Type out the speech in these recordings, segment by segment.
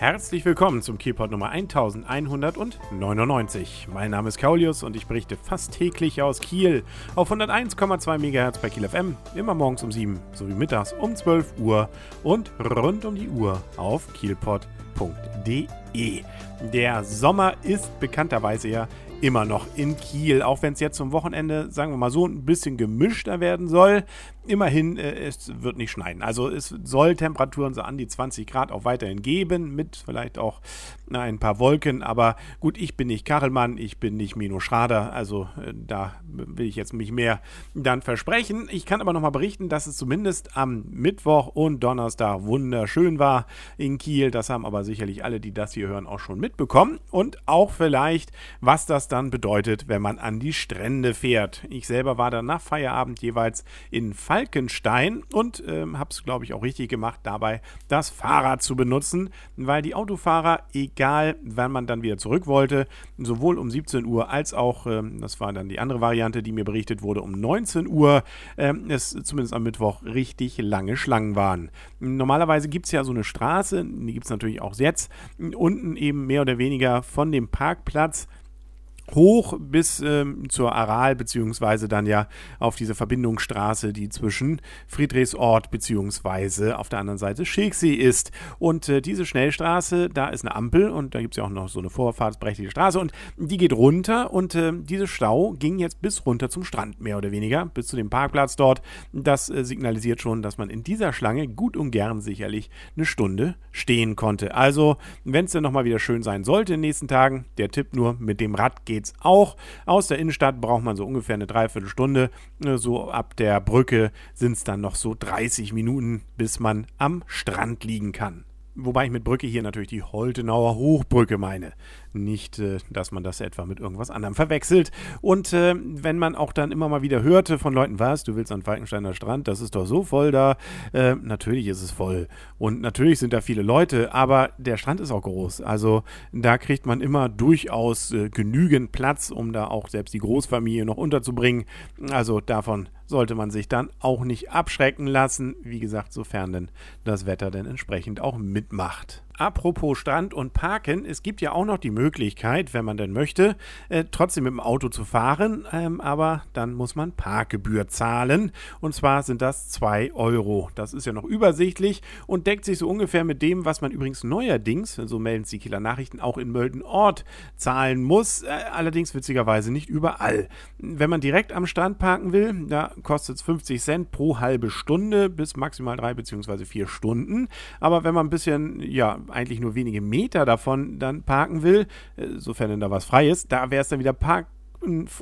Herzlich willkommen zum Kielpot Nummer 1199. Mein Name ist Kaulius und ich berichte fast täglich aus Kiel auf 101,2 MHz bei Kiel FM, immer morgens um 7 sowie mittags um 12 Uhr und rund um die Uhr auf kielpot.de. Der Sommer ist bekannterweise ja immer noch in Kiel, auch wenn es jetzt zum Wochenende, sagen wir mal so, ein bisschen gemischter werden soll immerhin, äh, es wird nicht schneiden. Also es soll Temperaturen so an die 20 Grad auch weiterhin geben, mit vielleicht auch na, ein paar Wolken. Aber gut, ich bin nicht Kachelmann, ich bin nicht Mino Schrader, also äh, da will ich jetzt mich mehr dann versprechen. Ich kann aber nochmal berichten, dass es zumindest am Mittwoch und Donnerstag wunderschön war in Kiel. Das haben aber sicherlich alle, die das hier hören, auch schon mitbekommen. Und auch vielleicht, was das dann bedeutet, wenn man an die Strände fährt. Ich selber war dann nach Feierabend jeweils in Falkenstein und ähm, habe es, glaube ich, auch richtig gemacht, dabei das Fahrrad zu benutzen, weil die Autofahrer, egal wann man dann wieder zurück wollte, sowohl um 17 Uhr als auch, ähm, das war dann die andere Variante, die mir berichtet wurde, um 19 Uhr, ähm, es zumindest am Mittwoch richtig lange Schlangen waren. Normalerweise gibt es ja so eine Straße, die gibt es natürlich auch jetzt, unten eben mehr oder weniger von dem Parkplatz hoch bis ähm, zur Aral, beziehungsweise dann ja auf diese Verbindungsstraße, die zwischen Friedrichsort beziehungsweise auf der anderen Seite Schilksee ist. Und äh, diese Schnellstraße, da ist eine Ampel und da gibt es ja auch noch so eine vorfahrtsberechtigte Straße und die geht runter und äh, diese Stau ging jetzt bis runter zum Strand, mehr oder weniger, bis zu dem Parkplatz dort. Das äh, signalisiert schon, dass man in dieser Schlange gut und gern sicherlich eine Stunde stehen konnte. Also, wenn es dann nochmal wieder schön sein sollte in den nächsten Tagen, der Tipp nur, mit dem Rad geht geht's auch. Aus der Innenstadt braucht man so ungefähr eine Dreiviertelstunde. Äh, so ab der Brücke sind es dann noch so 30 Minuten, bis man am Strand liegen kann. Wobei ich mit Brücke hier natürlich die Holtenauer Hochbrücke meine. Nicht, äh, dass man das etwa mit irgendwas anderem verwechselt. Und äh, wenn man auch dann immer mal wieder hörte von Leuten, was, du willst an Falkensteiner Strand, das ist doch so voll da. Äh, natürlich ist es voll. Und natürlich sind da viele Leute, aber der Strand ist auch groß. Also da kriegt man immer durchaus äh, genügend Platz, um da auch selbst die Großfamilie noch unterzubringen. Also davon sollte man sich dann auch nicht abschrecken lassen. Wie gesagt, sofern denn das Wetter denn entsprechend auch mitmacht. Apropos Strand und Parken, es gibt ja auch noch die Möglichkeit, wenn man denn möchte, äh, trotzdem mit dem Auto zu fahren, ähm, aber dann muss man Parkgebühr zahlen. Und zwar sind das 2 Euro. Das ist ja noch übersichtlich und deckt sich so ungefähr mit dem, was man übrigens neuerdings, so melden es die Kieler Nachrichten, auch in Mölden-Ort zahlen muss. Äh, allerdings witzigerweise nicht überall. Wenn man direkt am Strand parken will, da kostet es 50 Cent pro halbe Stunde bis maximal drei bzw. vier Stunden. Aber wenn man ein bisschen, ja, eigentlich nur wenige Meter davon dann parken will, äh, sofern denn da was frei ist, da wäre es dann wieder Park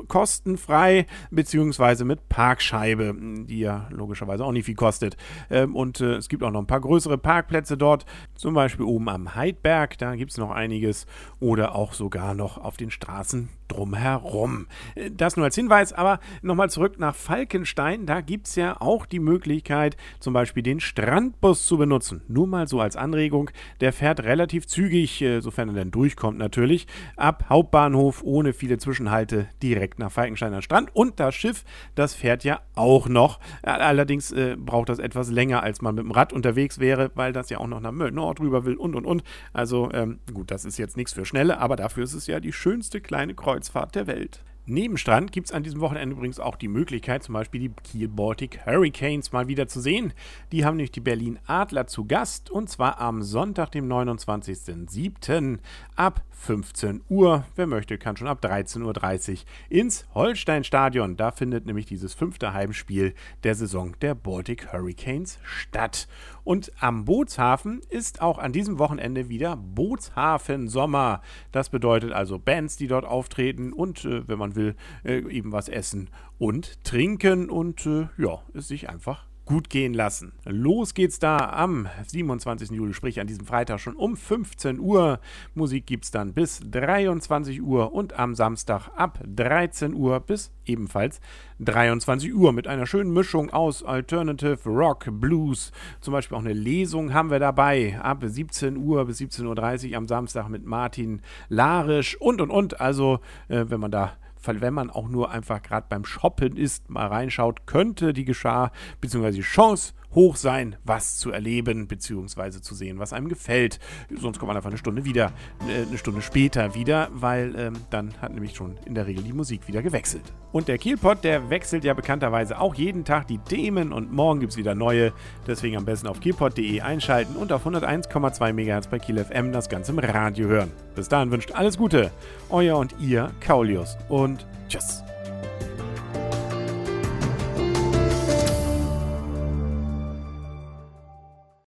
kostenfrei, beziehungsweise mit Parkscheibe, die ja logischerweise auch nicht viel kostet. Ähm, und äh, es gibt auch noch ein paar größere Parkplätze dort, zum Beispiel oben am Heidberg, da gibt es noch einiges, oder auch sogar noch auf den Straßen drumherum. Das nur als Hinweis, aber nochmal zurück nach Falkenstein. Da gibt es ja auch die Möglichkeit, zum Beispiel den Strandbus zu benutzen. Nur mal so als Anregung. Der fährt relativ zügig, äh, sofern er dann durchkommt natürlich, ab Hauptbahnhof ohne viele Zwischenhalte direkt nach Falkensteiner Strand. Und das Schiff, das fährt ja auch noch. Allerdings äh, braucht das etwas länger, als man mit dem Rad unterwegs wäre, weil das ja auch noch nach Nord rüber will und und und. Also ähm, gut, das ist jetzt nichts für Schnelle, aber dafür ist es ja die schönste kleine Kreuzung Kreuzfahrt der Welt. Neben Strand gibt es an diesem Wochenende übrigens auch die Möglichkeit, zum Beispiel die Kiel Baltic Hurricanes mal wieder zu sehen. Die haben nämlich die Berlin Adler zu Gast und zwar am Sonntag, dem 29.07. ab 15 Uhr. Wer möchte, kann schon ab 13.30 Uhr ins Holsteinstadion. Da findet nämlich dieses fünfte Heimspiel der Saison der Baltic Hurricanes statt. Und am Bootshafen ist auch an diesem Wochenende wieder Bootshafen Sommer. Das bedeutet also Bands, die dort auftreten und, äh, wenn man will, äh, eben was essen und trinken und äh, ja, es sich einfach gut gehen lassen. Los geht's da am 27. Juli, sprich an diesem Freitag schon um 15 Uhr. Musik gibt's dann bis 23 Uhr und am Samstag ab 13 Uhr bis ebenfalls 23 Uhr mit einer schönen Mischung aus Alternative, Rock, Blues. Zum Beispiel auch eine Lesung haben wir dabei ab 17 Uhr bis 17.30 Uhr am Samstag mit Martin Larisch und und und. Also, äh, wenn man da wenn man auch nur einfach gerade beim Shoppen ist, mal reinschaut, könnte die Geschah bzw. die Chance hoch sein, was zu erleben bzw. zu sehen, was einem gefällt. Sonst kommt man einfach eine Stunde wieder, äh, eine Stunde später wieder, weil ähm, dann hat nämlich schon in der Regel die Musik wieder gewechselt. Und der Kielpot, der wechselt ja bekannterweise auch jeden Tag die Themen und morgen gibt es wieder neue. Deswegen am besten auf kielpot.de einschalten und auf 101,2 MHz bei Kiel FM das Ganze im Radio hören. Bis dahin wünscht alles Gute. Euer und ihr, Kaulius und tschüss.